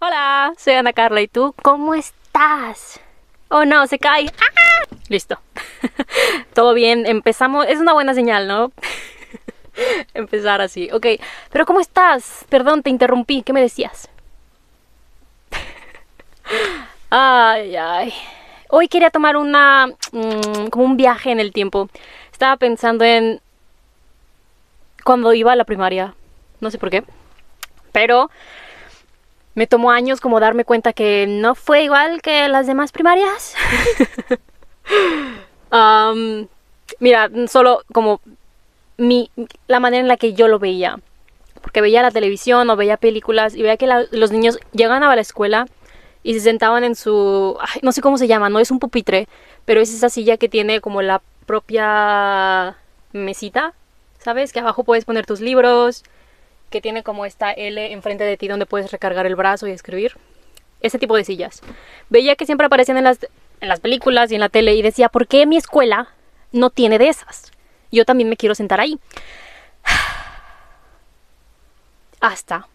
Hola, soy Ana Carla y tú, ¿cómo estás? Oh no, se cae. ¡Ah! Listo. Todo bien, empezamos. Es una buena señal, ¿no? Empezar así. Ok, pero ¿cómo estás? Perdón, te interrumpí. ¿Qué me decías? ay, ay. Hoy quería tomar una. Mm, como un viaje en el tiempo. Estaba pensando en. Cuando iba a la primaria. No sé por qué. Pero me tomó años como darme cuenta que no fue igual que las demás primarias. mira, solo como mi, la manera en la que yo lo veía. Porque veía la televisión o veía películas y veía que los niños llegaban a la escuela y se sentaban en su... no sé cómo se llama, no es un pupitre, pero es esa silla que tiene como la propia mesita, ¿sabes? Que abajo puedes poner tus libros, que tiene como esta L enfrente de ti donde puedes recargar el brazo y escribir. Ese tipo de sillas. Veía que siempre aparecían en las, en las películas y en la tele y decía, ¿por qué mi escuela no tiene de esas? Yo también me quiero sentar ahí. Hasta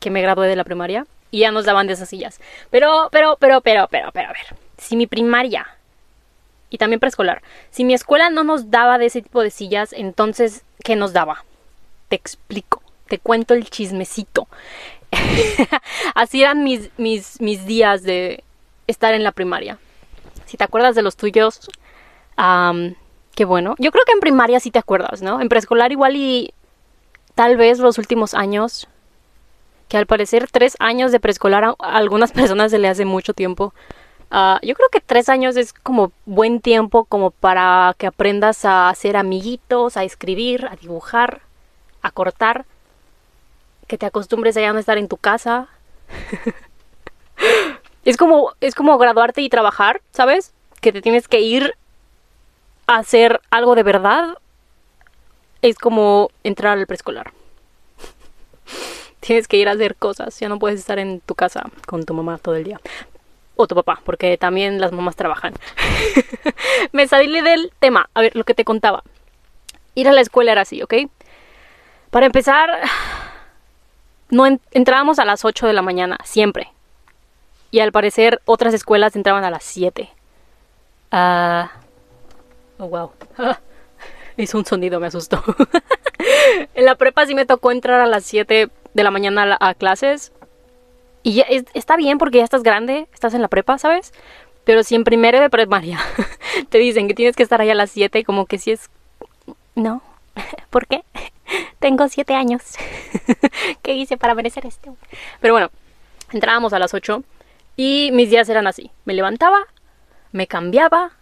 que me gradué de la primaria y ya nos daban de esas sillas. Pero, pero, pero, pero, pero, pero, a ver. Si mi primaria y también preescolar, si mi escuela no nos daba de ese tipo de sillas, entonces ¿Qué nos daba? Te explico, te cuento el chismecito. Así eran mis, mis, mis, días de estar en la primaria. Si te acuerdas de los tuyos, qué bueno. Yo creo que en primaria sí te acuerdas, ¿no? En preescolar igual y tal vez los últimos años, que al parecer tres años de preescolar a algunas personas se le hace mucho tiempo. Ah, yo creo que tres años es como buen tiempo como para que aprendas a hacer amiguitos, a escribir, a dibujar, a cortar, que te acostumbres a ya no estar en tu casa. es como es como graduarte y trabajar, ¿sabes? Que te tienes que ir a hacer algo de verdad. Es como entrar al preescolar. tienes que ir a hacer cosas, ya no puedes estar en tu casa con tu mamá todo el día o tu papá, porque también las mamás trabajan. me salí del tema. A ver, lo que te contaba. Ir a la escuela era así, ¿ok? Para empezar, no entrábamos a las 8 de la mañana, siempre. Y al parecer otras escuelas entraban a las 7. Ah... oh, wow. hizo un sonido, me asustó. en la prepa sí me tocó entrar a las 7 de la mañana a clases y ya está bien porque ya estás grande, estás en la prepa, ¿sabes? Pero si en primero de primaria te dicen que tienes que estar ahí a las 7, como que si es... No. ¿Por qué? Tengo 7 años. ¿Qué hice para merecer esto? Pero bueno, entrábamos a las 8 y mis días eran así. Me levantaba, me cambiaba.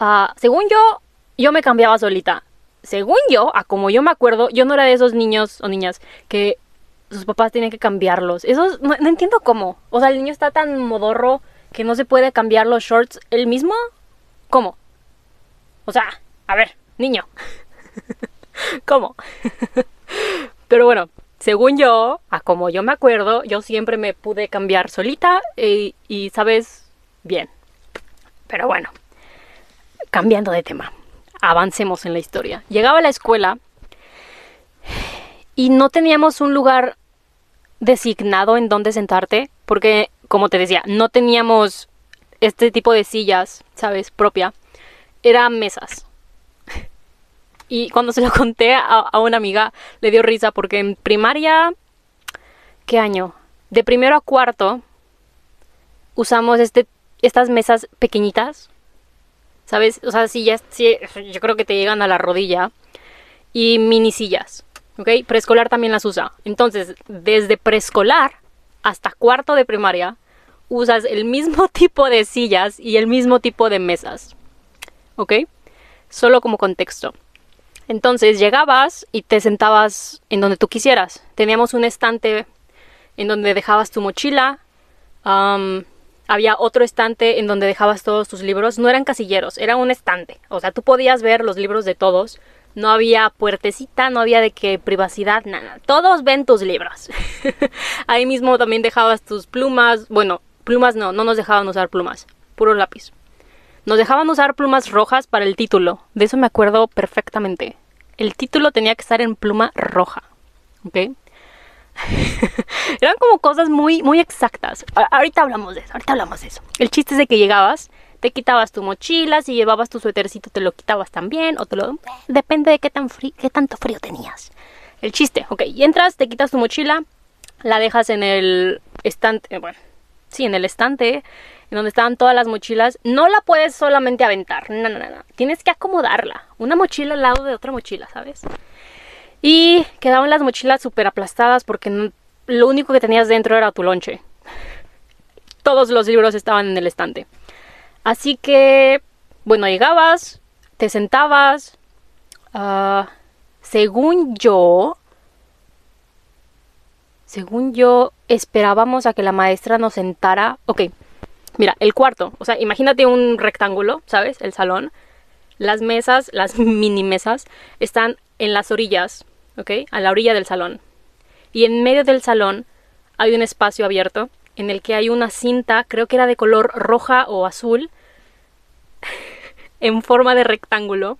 Uh, según yo, yo me cambiaba solita. Según yo, a como yo me acuerdo, yo no era de esos niños o niñas que sus papás tienen que cambiarlos. Eso no, entiendo cómo. O sea, el niño está tan modorro que no se puede cambiar los shorts él mismo. ¿Cómo? O sea, a ver, niño. ¿Cómo? Pero bueno, según yo, a como yo me acuerdo, yo siempre me pude cambiar solita y, y sabes, bien. Pero bueno, cambiando de tema, avancemos en la historia. Llegaba a la escuela y no teníamos un lugar designado en donde sentarte, porque, como te decía, no teníamos este tipo de sillas, ¿sabes? Propia. Eran mesas. Y cuando se lo conté a, una amiga, le dio risa porque en primaria, ¿qué año? De primero a cuarto, usamos este, estas mesas pequeñitas, ¿sabes? O sea, sillas, sí, yo creo que te llegan a la rodilla. Y mini sillas. ¿Ok? Preescolar también las usa. Entonces, desde preescolar hasta cuarto de primaria, usas el mismo tipo de sillas y el mismo tipo de mesas, ¿ok? Solo como contexto. Entonces llegabas y te sentabas en donde tú quisieras. Teníamos un estante en donde dejabas tu mochila. había otro estante en donde dejabas todos tus libros. No eran casilleros, era un estante. O sea, tú podías ver los libros de todos no había puertecita, no había de qué privacidad, nada. Todos ven tus libros. Ahí mismo también dejabas tus plumas. Bueno, plumas no, no nos dejaban usar plumas, puro lápiz. Nos dejaban usar plumas rojas para el título. De eso me acuerdo perfectamente. El título tenía que estar en pluma roja. ¿Ok? Eran como cosas muy, muy exactas. ahorita hablamos de eso, ahorita hablamos de eso. El chiste es de que llegabas, te quitabas tu mochila, si llevabas tu suétercito te lo quitabas también, o te lo... Depende de qué, tan qué tanto frío tenías. El chiste, ok, y entras, te quitas tu mochila, la dejas en el estante, eh, bueno, sí, en el estante, en donde estaban todas las mochilas. No la puedes solamente aventar, no, no, no, tienes que acomodarla. Una mochila al lado de otra mochila, ¿sabes? Y quedaban las mochilas súper aplastadas porque lo único que tenías dentro era tu lonche. Todos los libros estaban en el estante. Así que, bueno, llegabas, te sentabas. Ah, según yo, según yo, esperábamos a que la maestra nos sentara. Ok, mira, el cuarto. O sea, imagínate un rectángulo, ¿sabes? El salón. Las mesas, las mini mesas, están en las orillas, ¿ok? A la orilla del salón. Y en medio del salón hay un espacio abierto en el que hay una cinta, creo que era de color roja o azul, en forma de rectángulo.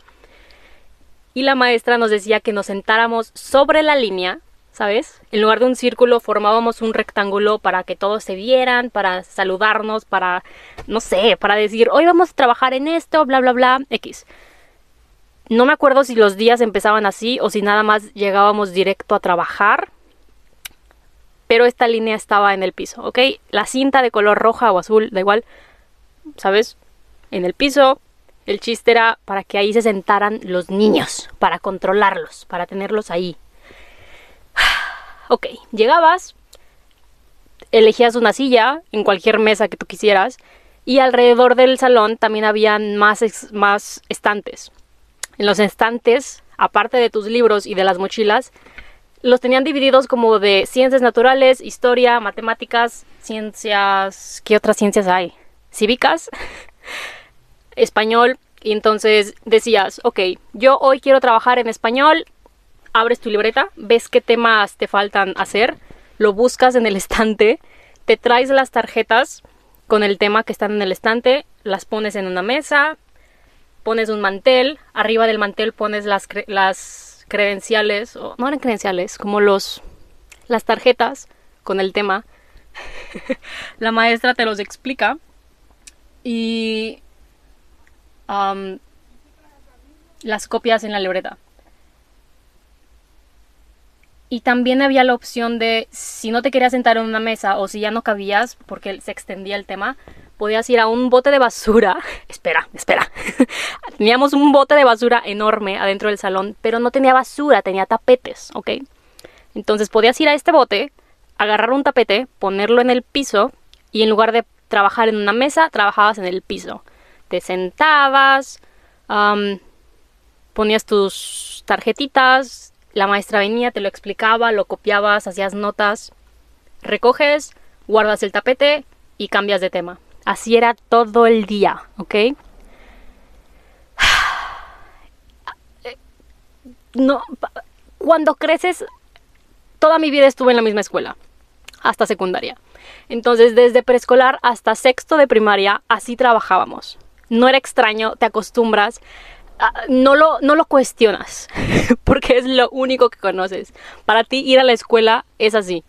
Y la maestra nos decía que nos sentáramos sobre la línea, ¿sabes? En lugar de un círculo formábamos un rectángulo para que todos se vieran, para saludarnos, para, no sé, para decir, hoy vamos a trabajar en esto, bla, bla, bla, X. No me acuerdo si los días empezaban así o si nada más llegábamos directo a trabajar. Pero esta línea estaba en el piso, ¿ok? La cinta de color roja o azul, da igual, ¿sabes? En el piso. El chiste era para que ahí se sentaran los niños, para controlarlos, para tenerlos ahí. Ok, llegabas, elegías una silla en cualquier mesa que tú quisieras y alrededor del salón también habían más, más estantes. En los estantes, aparte de tus libros y de las mochilas, los tenían divididos como de ciencias naturales, historia, matemáticas, ciencias... ¿Qué otras ciencias hay? Cívicas, español. Y entonces decías, ok, yo hoy quiero trabajar en español. Abres tu libreta, ves qué temas te faltan hacer, lo buscas en el estante, te traes las tarjetas con el tema que están en el estante, las pones en una mesa, pones un mantel, arriba del mantel pones las, las credenciales, o no eran credenciales, como los las tarjetas con el tema. la maestra te los explica y las copias en la libreta. Y también había la opción de, si no te querías sentar en una mesa o si ya no cabías porque se extendía el tema, podías ir a un bote de basura. espera, espera. Teníamos un bote de basura enorme adentro del salón, pero no tenía basura, tenía tapetes, ¿ok? Entonces podías ir a este bote, agarrar un tapete, ponerlo en el piso y en lugar de trabajar en una mesa, trabajabas en el piso. Te sentabas, ponías tus tarjetitas, la maestra venía, te lo explicaba, lo copiabas, hacías notas, recoges, guardas el tapete y cambias de tema. Así era todo el día, ¿ok? No, cuando creces, toda mi vida estuve en la misma escuela, hasta secundaria. Entonces, desde preescolar hasta sexto de primaria, así trabajábamos. No era extraño, te acostumbras, ah, no lo, no lo cuestionas, porque es lo único que conoces. Para ti ir a la escuela es así.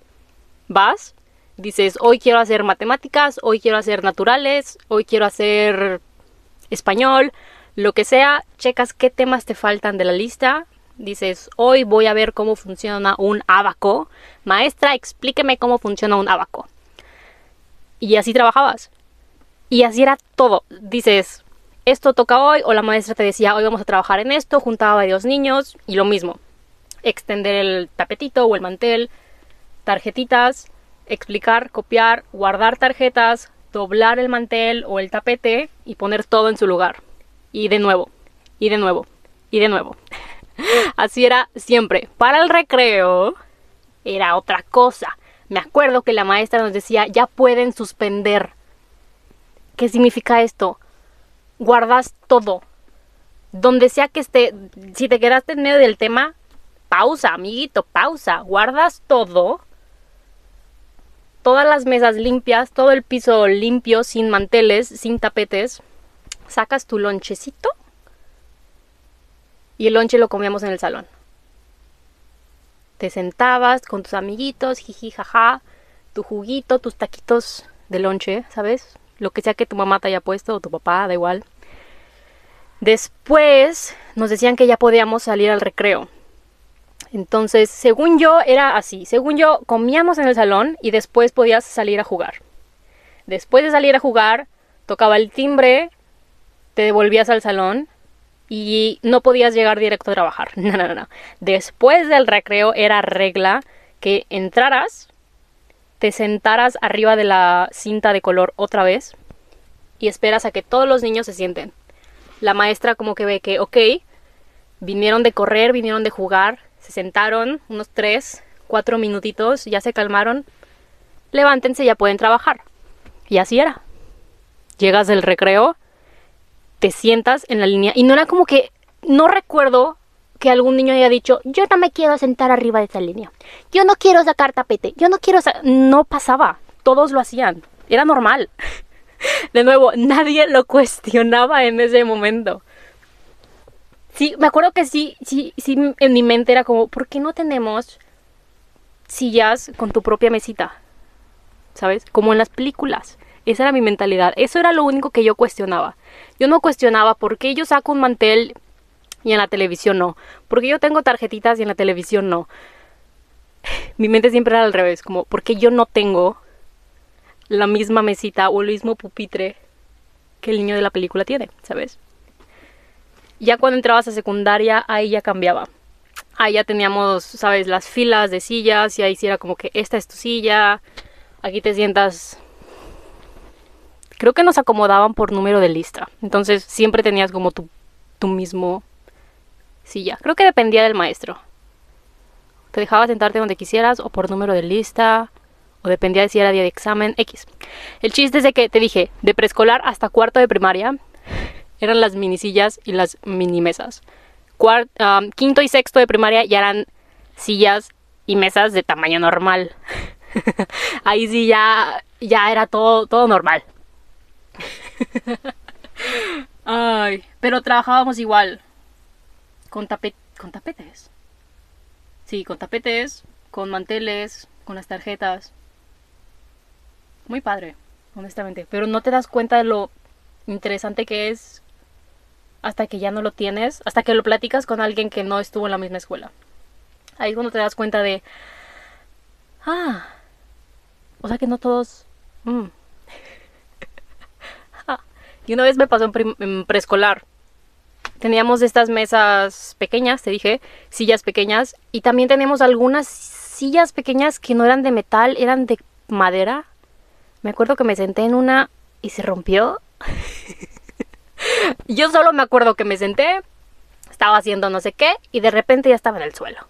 Vas, dices, hoy quiero hacer matemáticas, hoy quiero hacer naturales, hoy quiero hacer español, lo que sea, checas qué temas te faltan de la lista, dices, hoy voy a ver cómo funciona un abaco. Maestra, explíqueme cómo funciona un abaco. Y así trabajabas. Y así era todo. Dices, esto toca hoy, o la maestra te decía, hoy vamos a trabajar en esto, juntaba a varios niños, y lo mismo. Extender el tapetito o el mantel, tarjetitas, explicar, copiar, guardar tarjetas, doblar el mantel o el tapete y poner todo en su lugar. Y de nuevo, y de nuevo, y de nuevo. Así era siempre. Para el recreo era otra cosa. Me acuerdo que la maestra nos decía, ya pueden suspender. ¿Qué significa esto? Guardas todo. Donde sea que esté, si te quedaste en medio del tema, pausa, amiguito, pausa. Guardas todo todas las mesas limpias, todo el piso limpio, sin manteles, sin tapetes. Sacas tu lonchecito y el lonche lo comíamos en el salón. te sentabas con tus amiguitos, jiji, jaja, tu juguito, tus taquitos de lonche, ¿sabes? Lo que sea que tu mamá te haya puesto o tu papá, da igual. Después nos decían que ya podíamos salir al recreo. Entonces, según yo, era así. Según yo, comíamos en el salón y después podías salir a jugar. Después de salir a jugar, tocaba el timbre, te devolvías al salón y no podías llegar directo a trabajar. No, no, no. Después del recreo era regla que entraras, te sentaras arriba de la cinta de color otra vez y esperas a que todos los niños se sienten. La maestra como que ve que, ok, vinieron de correr, vinieron de jugar, se sentaron unos tres, cuatro minutitos, ya se calmaron, levántense, ya pueden trabajar. Y así era. Llegas del recreo, te sientas en la línea y no era como que, no recuerdo que algún niño haya dicho, yo no me quiero sentar arriba de esa línea, yo no quiero sacar tapete, yo no quiero... No pasaba, todos lo hacían, era normal. De nuevo, nadie lo cuestionaba en ese momento. Sí, me acuerdo que sí, sí, sí, en mi mente era como, ¿por qué no tenemos sillas con tu propia mesita? ¿Sabes? Como en las películas. Esa era mi mentalidad. Eso era lo único que yo cuestionaba. Yo no cuestionaba por qué yo saco un mantel y en la televisión no. Porque yo tengo tarjetitas y en la televisión no. Mi mente siempre era al revés, como ¿por qué yo no tengo la misma mesita o el mismo pupitre que el niño de la película tiene, ¿sabes? Ya cuando entrabas a secundaria, ahí ya cambiaba. Ahí ya teníamos, ¿sabes? Las filas de sillas y ahí sí era como que esta es tu silla, aquí te sientas... Creo que nos acomodaban por número de lista. Entonces siempre tenías como tu, tu mismo silla. Creo que dependía del maestro. Te dejaba sentarte donde quisieras o por número de lista o dependía de si era día de examen X. El chiste es de que te dije, de preescolar hasta cuarto de primaria, eran las minisillas y las mini mesas. quinto y sexto de primaria ya eran sillas y mesas de tamaño normal. Ahí sí ya, ya era todo, todo normal. Ay, pero trabajábamos igual. Con, con tapetes. Sí, con tapetes, con manteles, con las tarjetas. Muy padre, honestamente. Pero no te das cuenta de lo interesante que es hasta que ya no lo tienes, hasta que lo platicas con alguien que no estuvo en la misma escuela. Ahí es cuando te das cuenta de, ah, o sea que no todos... Mm. Ah, y una vez me pasó en, preescolar. Teníamos estas mesas pequeñas, te dije, sillas pequeñas, y también teníamos algunas sillas pequeñas que no eran de metal, eran de madera. Me acuerdo que me senté en una y se rompió. Yo solo me acuerdo que me senté, estaba haciendo no sé qué y de repente ya estaba en el suelo.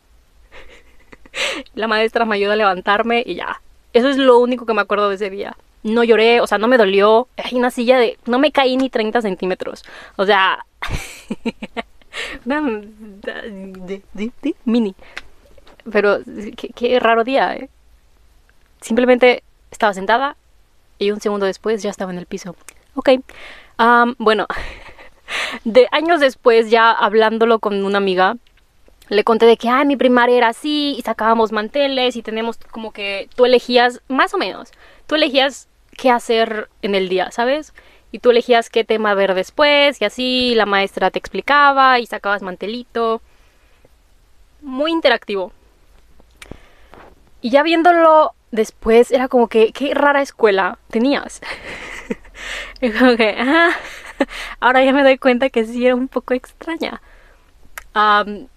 La maestra me ayudó a levantarme y ya. Eso es lo único que me acuerdo de ese día. No lloré, o sea, no me dolió. Hay una silla de... No me caí ni 30 centímetros. O sea... mini. Pero qué, qué raro día, ¿eh? Simplemente estaba sentada y un segundo después ya estaba en el piso. Ok bueno, de años después, ya hablándolo con una amiga, le conté de que, ay, mi primaria era así, y sacábamos manteles, y tenemos como que tú elegías, más o menos, tú elegías qué hacer en el día, ¿sabes? Y tú elegías qué tema ver después, y así la maestra te explicaba, y sacabas mantelito. Muy interactivo. Y ya viéndolo después, era como que, qué rara escuela tenías. Y como que, ah, ahora ya me doy cuenta que sí era un poco extraña.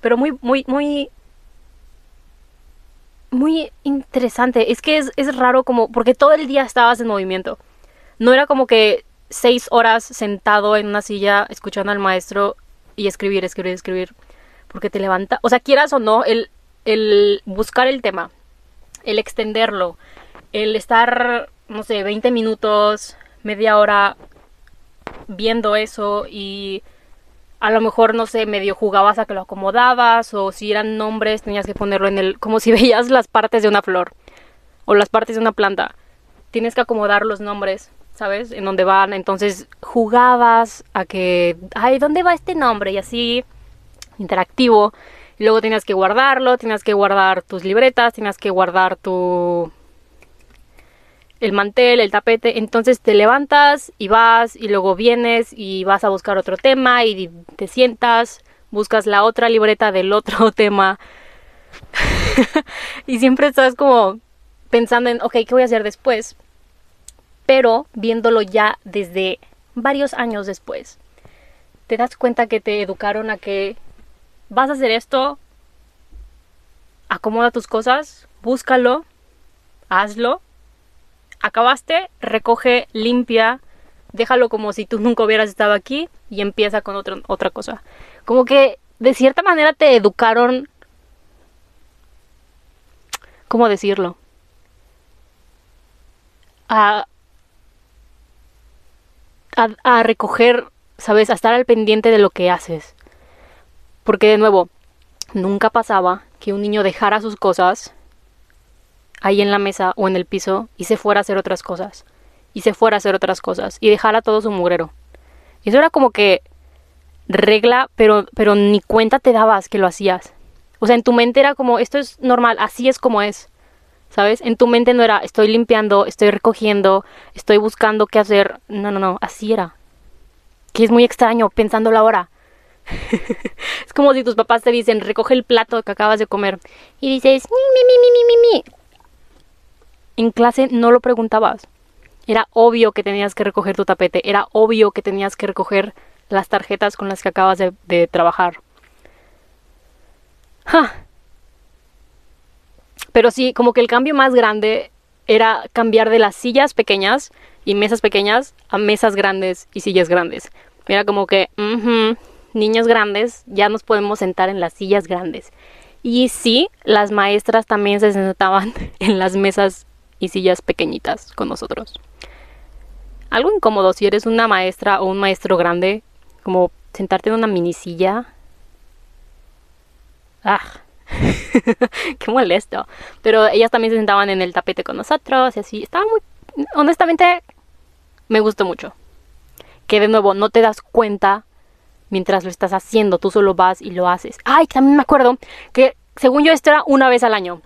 pero muy, muy, muy, muy interesante. Es que es, es raro como, porque todo el día estabas en movimiento. No era como que seis horas sentado en una silla escuchando al maestro y escribir, escribir, escribir. Porque te levanta, o sea, quieras o no, el, el buscar el tema, el extenderlo, el estar no sé, 20 minutos, media hora viendo eso y a lo mejor, no sé, medio jugabas a que lo acomodabas o si eran nombres tenías que ponerlo en el, como si veías las partes de una flor o las partes de una planta. Tienes que acomodar los nombres, ¿sabes? En dónde van. Entonces jugabas a que, ay, ¿dónde va este nombre? Y así, interactivo. luego tenías que guardarlo, tenías que guardar tus libretas, tenías que guardar tu el mantel, el tapete, entonces te levantas y vas y luego vienes y vas a buscar otro tema y te sientas, buscas la otra libreta del otro tema y siempre estás como pensando en, ok, ¿qué voy a hacer después? Pero viéndolo ya desde varios años después, te das cuenta que te educaron a que vas a hacer esto, acomoda tus cosas, búscalo, hazlo acabaste, recoge, limpia, déjalo como si tú nunca hubieras estado aquí y empieza con otra cosa. Como que de cierta manera te educaron, ¿cómo decirlo? A, a, a recoger, ¿sabes? A estar al pendiente de lo que haces. Porque de nuevo, nunca pasaba que un niño dejara sus cosas ahí en la mesa o en el piso y se fuera a hacer otras cosas. Y se fuera a hacer otras cosas. Y dejara todo su mugrero. Y eso era como que regla, pero, pero ni cuenta te dabas que lo hacías. O sea, en tu mente era como, esto es normal, así es como es. ¿Sabes? En tu mente no era, estoy limpiando, estoy recogiendo, estoy buscando qué hacer. No, no, no, así era. Que es muy extraño pensándolo ahora. es como si tus papás te dicen, recoge el plato que acabas de comer. Y dices, mi, mi, mi, mi, mi, mi en clase no lo preguntabas. Era obvio que tenías que recoger tu tapete, era obvio que tenías que recoger las tarjetas con las que acabas de, trabajar. Pero sí, como que el cambio más grande era cambiar de las sillas pequeñas y mesas pequeñas a mesas grandes y sillas grandes. Era como que, niños grandes, ya nos podemos sentar en las sillas grandes. Y sí, las maestras también se sentaban en las mesas y sillas pequeñitas con nosotros. Algo incómodo si eres una maestra o un maestro grande, como sentarte en una mini silla. ¡Ah! ¡Qué molesto! Pero ellas también se sentaban en el tapete con nosotros y así. Estaba muy... Honestamente, me gustó mucho. Que de nuevo, no te das cuenta mientras lo estás haciendo. Tú solo vas y lo haces. ¡Ay! También me acuerdo que según yo esto era una vez al año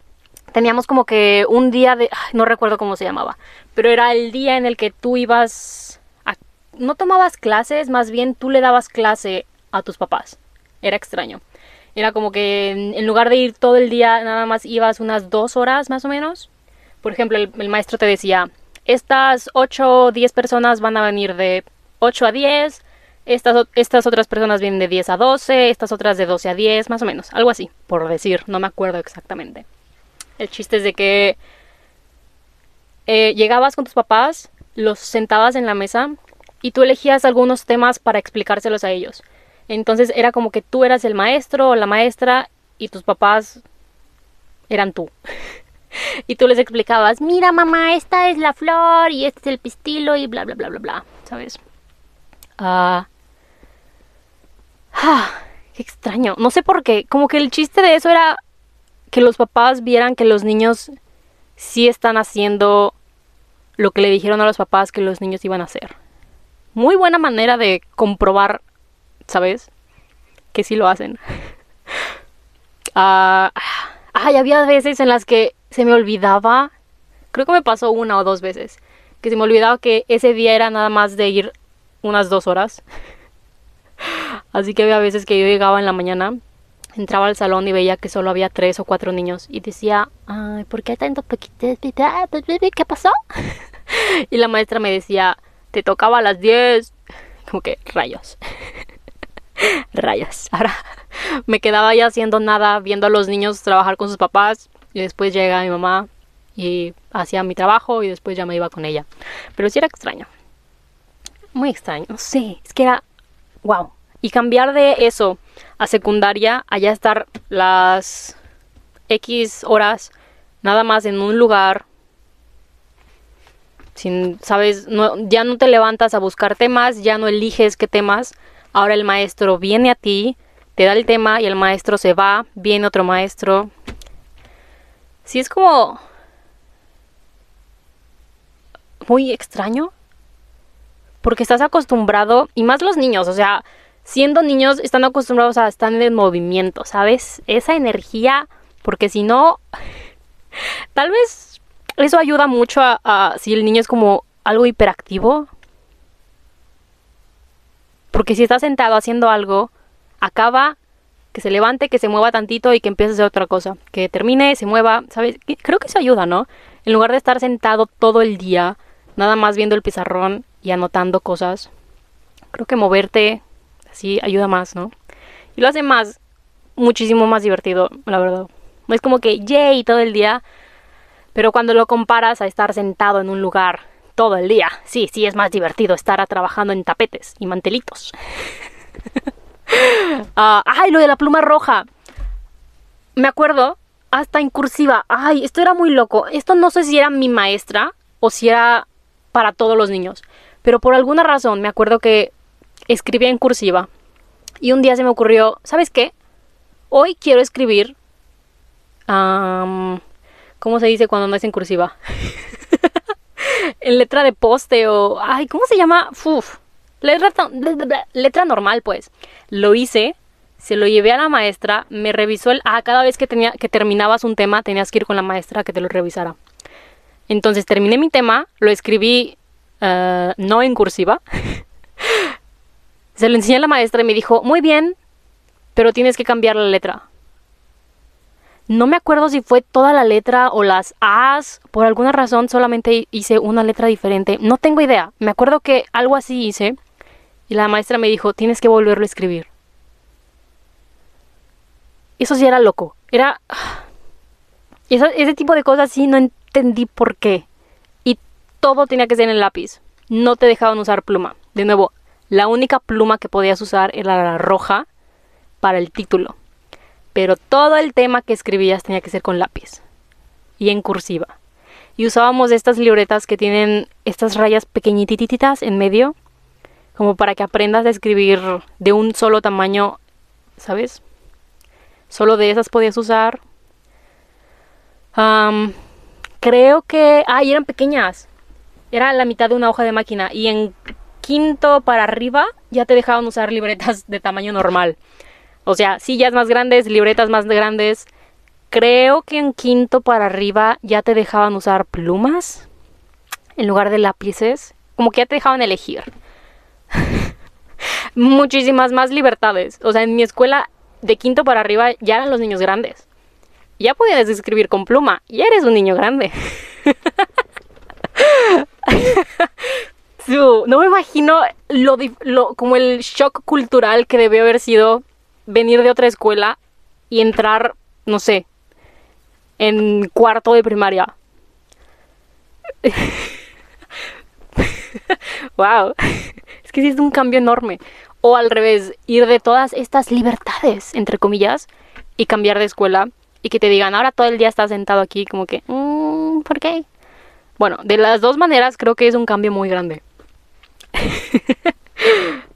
teníamos como que un día de, no recuerdo cómo se llamaba, pero era el día en el que tú ibas a, no tomabas clases, más bien tú le dabas clase a tus papás. Era extraño. Era como que en, lugar de ir todo el día, nada más ibas unas dos horas más o menos. Por ejemplo, el, maestro te decía, estas 8 o 10 personas van a venir de 8 a 10, estas, estas otras personas vienen de 10 a 12, estas otras de 12 a 10, más o menos, algo así, por decir, no me acuerdo exactamente. El chiste es de que eh, llegabas con tus papás, los sentabas en la mesa y tú elegías algunos temas para explicárselos a ellos. Entonces era como que tú eras el maestro o la maestra y tus papás eran tú. y tú les explicabas, mira mamá, esta es la flor y este es el pistilo y bla bla bla bla bla, ¿sabes? Ah, ah, qué extraño. No sé por qué. Como que el chiste de eso era que los papás vieran que los niños sí están haciendo lo que le dijeron a los papás que los niños iban a hacer. Muy buena manera de comprobar, ¿sabes? Que sí lo hacen. Ah, ay, había veces en las que se me olvidaba, creo que me pasó una o dos veces, que se me olvidaba que ese día era nada más de ir unas dos horas. Así que había veces que yo llegaba en la mañana entraba al salón y veía que solo había tres o cuatro niños y decía, ay, ¿por qué hay tantos poquitos? ¿Qué pasó? y la maestra me decía, te tocaba a las diez. Como que rayos. rayos. Ahora me quedaba ya haciendo nada, viendo a los niños trabajar con sus papás y después llega mi mamá y hacía mi trabajo y después ya me iba con ella. Pero sí era extraño. Muy extraño. Sé, es que era... ¡Wow! Y cambiar de eso a secundaria, allá estar las X horas nada más en un lugar, sin, sabes, ya no te levantas a buscar temas, ya no eliges qué temas, ahora el maestro viene a ti, te da el tema y el maestro se va, viene otro maestro. Sí es como muy extraño, porque estás acostumbrado, y más los niños, o sea, siendo niños están acostumbrados a estar en movimiento, ¿sabes? Esa energía, porque si no, tal vez eso ayuda mucho a, a si el niño es como algo hiperactivo. Porque si está sentado haciendo algo, acaba que se levante, que se mueva tantito y que empiece a hacer otra cosa. Que termine, se mueva, ¿sabes? Creo que eso ayuda, ¿no? En lugar de estar sentado todo el día, nada más viendo el pizarrón y anotando cosas. Creo que moverte así ayuda más, ¿no? Y lo hace más, muchísimo más divertido, la verdad. Es como que, yay, todo el día. Pero cuando lo comparas a estar sentado en un lugar todo el día, sí, sí es más divertido estar trabajando en tapetes y mantelitos. Ah, ay, lo de la pluma roja. Me acuerdo, hasta en cursiva. Ay, esto era muy loco. Esto no sé si era mi maestra o si era para todos los niños. Pero por alguna razón me acuerdo que escribía en cursiva. Y un día se me ocurrió, ¿sabes qué? Hoy quiero escribir... ¿Cómo se dice cuando no es en cursiva? en letra de poste o... Ay, ¿cómo se llama? Uf, letra, letra normal, pues. Lo hice, se lo llevé a la maestra, me revisó el... Ah, cada vez que, tenía, que terminabas un tema tenías que ir con la maestra a que te lo revisara. Entonces terminé mi tema, lo escribí uh, no en cursiva. se lo enseñé a la maestra y me dijo, muy bien, pero tienes que cambiar la letra. No me acuerdo si fue toda la letra o las A's. Por alguna razón solamente hice una letra diferente. No tengo idea. Me acuerdo que algo así hice. Y la maestra me dijo, tienes que volverlo a escribir. Eso sí era loco. Era... ese tipo de cosas sí no entendí por qué. Y todo tenía que ser en el lápiz. No te dejaban usar pluma. De nuevo, la única pluma que podías usar era la roja para el título. Pero todo el tema que escribías tenía que ser con lápiz. Y en cursiva. Y usábamos estas libretas que tienen estas rayas pequeñititas en medio como para que aprendas a escribir de un solo tamaño, ¿sabes? Solo de esas podías usar. creo que... Ah, eran pequeñas. Era la mitad de una hoja de máquina. Y en quinto para arriba ya te dejaban usar libretas de tamaño normal. O sea, sillas más grandes, libretas más grandes. Creo que en quinto para arriba ya te dejaban usar plumas en lugar de lápices. Como que ya te dejaban elegir. muchísimas más libertades. O sea, en mi escuela de quinto para arriba ya eran los niños grandes. Ya podías escribir con pluma, ya eres un niño grande. no me imagino lo, lo, como el shock cultural que debió haber sido venir de otra escuela y entrar, no sé, en cuarto de primaria. wow. Es que sí es un cambio enorme. O al revés, ir de todas estas libertades, entre comillas, y cambiar de escuela y que te digan, ahora todo el día estás sentado aquí, como que, mmm, ¿por qué? Bueno, de las dos maneras creo que es un cambio muy grande.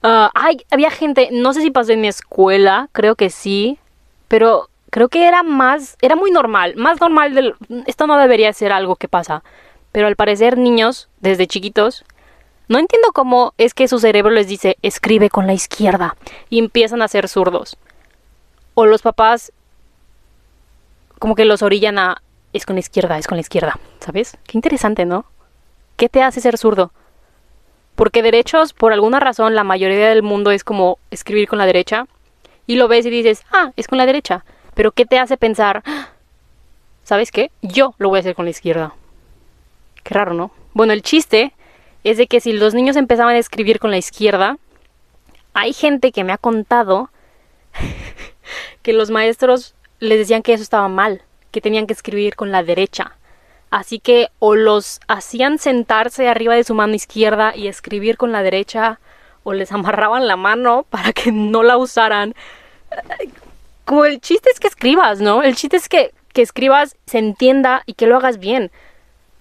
Uh, ay, había gente, no sé si pasó en mi escuela, creo que sí, pero creo que era más, era muy normal, más normal del, esto no debería ser algo que pasa, pero al parecer niños, desde chiquitos, no entiendo cómo es que su cerebro les dice escribe con la izquierda y empiezan a ser zurdos. O los papás como que los orillan a es con la izquierda, es con la izquierda, ¿sabes? Qué interesante, ¿no? ¿Qué te hace ser zurdo? Porque derechos, por alguna razón, la mayoría del mundo es como escribir con la derecha y lo ves y dices, ah, es con la derecha. Pero ¿qué te hace pensar, ¿sabes qué? Yo lo voy a hacer con la izquierda. Qué raro, ¿no? Bueno, el chiste es de que si los niños empezaban a escribir con la izquierda, hay gente que me ha contado que los maestros les decían que eso estaba mal, que tenían que escribir con la derecha. Así que o los hacían sentarse arriba de su mano izquierda y escribir con la derecha, o les amarraban la mano para que no la usaran. Como el chiste es que escribas, ¿no? El chiste es que, que escribas, se entienda y que lo hagas bien.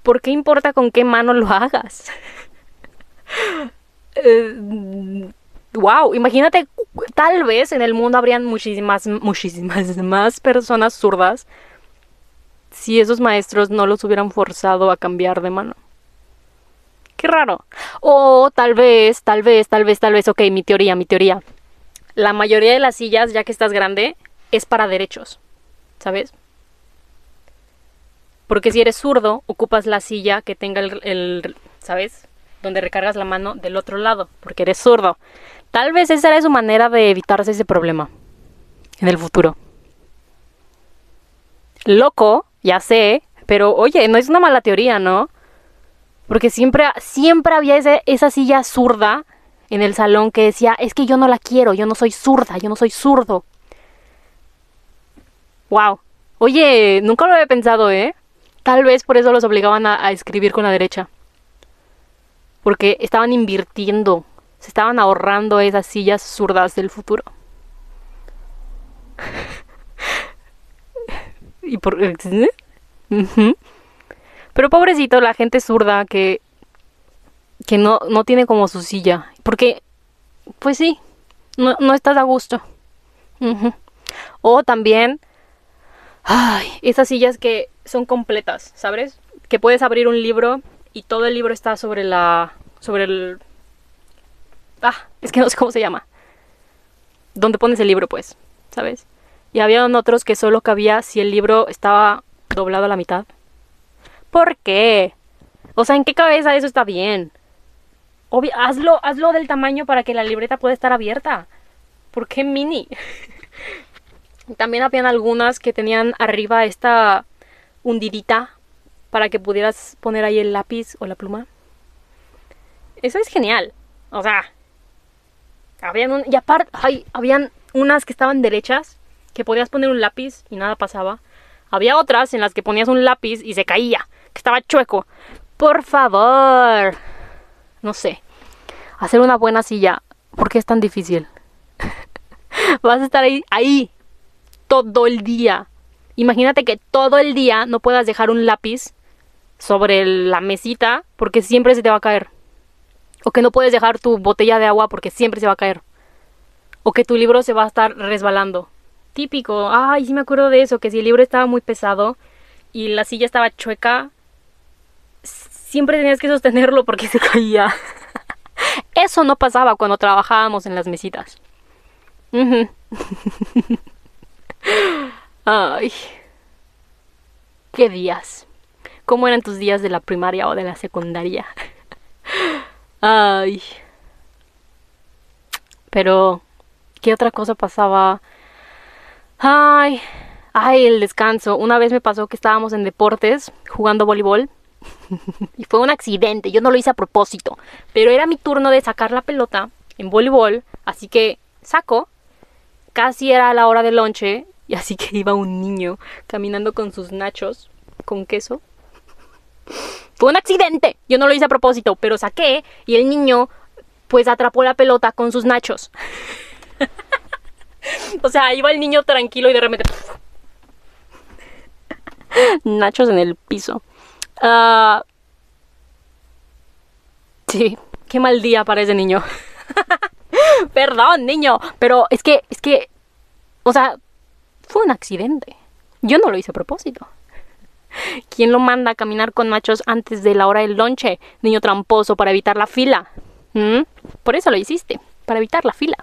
¿Por qué importa con qué mano lo hagas? wow, imagínate, tal vez en el mundo habrían muchísimas, muchísimas más personas zurdas si esos maestros no los hubieran forzado a cambiar de mano. Qué raro. O tal vez, tal vez, tal vez, tal vez, ok, mi teoría, mi teoría. la mayoría de las sillas, ya que estás grande, es para derechos, ¿sabes? Porque si eres zurdo, ocupas la silla que tenga el, ¿sabes? Donde recargas la mano del otro lado, porque eres zurdo. Tal vez esa era su manera de evitarse ese problema en el futuro. Loco, ya sé, pero oye, no es una mala teoría, ¿no? Porque siempre, siempre había esa silla zurda en el salón que decía, es que yo no la quiero, yo no soy zurda, yo no soy zurdo. Wow. Oye, nunca lo había pensado, ¿eh? Tal vez por eso los obligaban a, a escribir con la derecha. Porque estaban invirtiendo, se estaban ahorrando esas sillas zurdas del futuro. y por... Pero pobrecito, la gente zurda que, que no, no tiene como su silla. Porque, pues sí, no, no estás a gusto. O también, ay, esas sillas que son completas, ¿sabes? Que puedes abrir un libro y todo el libro está sobre la, sobre el, ah, es que no sé cómo se llama. Donde pones el libro, pues, ¿sabes? Y había otros que solo cabía si el libro estaba doblado a la mitad. ¿Por qué? O sea, ¿en qué cabeza eso está bien? hazlo, hazlo del tamaño para que la libreta pueda estar abierta. ¿Por qué mini? También habían algunas que tenían arriba esta hundidita para que pudieras poner ahí el lápiz o la pluma. Eso es genial. O sea, habían un, y aparte, habían unas que estaban derechas que podías poner un lápiz y nada pasaba. Había otras en las que ponías un lápiz y se caía, que estaba chueco. Por favor. No sé. Hacer una buena silla. ¿Por qué es tan difícil? Vas a estar ahí, ahí todo el día. Imagínate que todo el día no puedas dejar un lápiz sobre la mesita porque siempre se te va a caer. O que no puedes dejar tu botella de agua porque siempre se va a caer. O que tu libro se va a estar resbalando típico. Ay, sí me acuerdo de eso, que si el libro estaba muy pesado y la silla estaba chueca, siempre tenías que sostenerlo porque se caía. Eso no pasaba cuando trabajábamos en las mesitas. Ay. ¿Qué días? ¿Cómo eran tus días de la primaria o de la secundaria? Ay. Pero, ¿qué otra cosa pasaba? Ay, ay, el descanso. Una vez me pasó que estábamos en deportes jugando voleibol y fue un accidente. Yo no lo hice a propósito, pero era mi turno de sacar la pelota en voleibol, así que saco. Casi era la hora del lonche y así que iba un niño caminando con sus nachos con queso. Fue un accidente. Yo no lo hice a propósito, pero saqué y el niño pues atrapó la pelota con sus nachos. o sea, iba el niño tranquilo y de repente. Nachos en el piso. Ah, sí, qué mal día para ese niño. Perdón, niño, pero es que, es que, o sea, fue un accidente. Yo no lo hice a propósito. ¿Quién lo manda a caminar con machos antes de la hora del lonche? Niño tramposo para evitar la fila. ¿Mm? Por eso lo hiciste, para evitar la fila.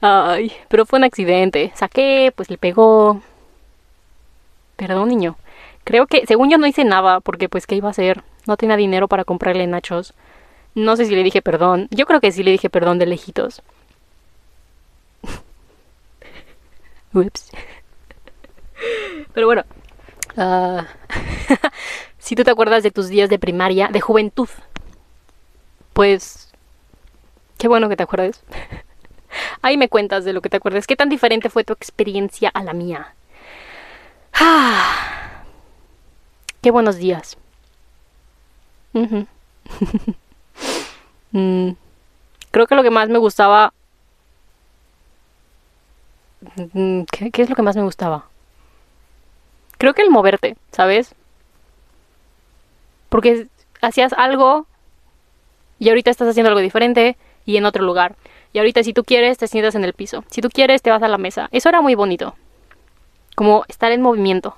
Ay, pero fue un accidente. Saqué, pues le pegó. Perdón, niño. Creo que, según yo no hice nada, porque pues qué iba a hacer. No tenía dinero para comprarle nachos. No sé si le dije perdón. Yo creo que sí le dije perdón de lejitos. Ups. Pero bueno. Ah, si tú te acuerdas de tus días de primaria, de juventud, pues... Qué bueno que te acuerdes. Ahí me cuentas de lo que te acuerdas. ¿Qué tan diferente fue tu experiencia a la mía? Ah, qué buenos días. Mm, creo que lo que más me gustaba... Mm, ¿Qué, ¿Qué es lo que más me gustaba? Creo que el moverte, ¿sabes? Porque hacías algo y ahorita estás haciendo algo diferente y en otro lugar. Y ahorita si tú quieres te sientas en el piso, si tú quieres te vas a la mesa. Eso era muy bonito, como estar en movimiento.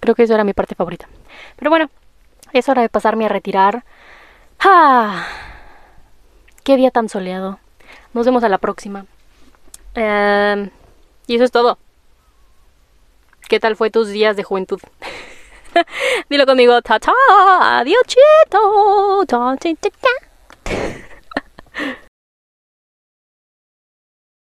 Creo que eso era mi parte favorita. Pero bueno, es hora de pasarme a retirar. ¡Ah! ¡Qué día tan soleado! Nos vemos a la próxima. Em, y eso es todo. ¿Qué tal fue tus días de juventud? Dilo conmigo. Ta ta. Adiós, chito. Ta, ta, ta.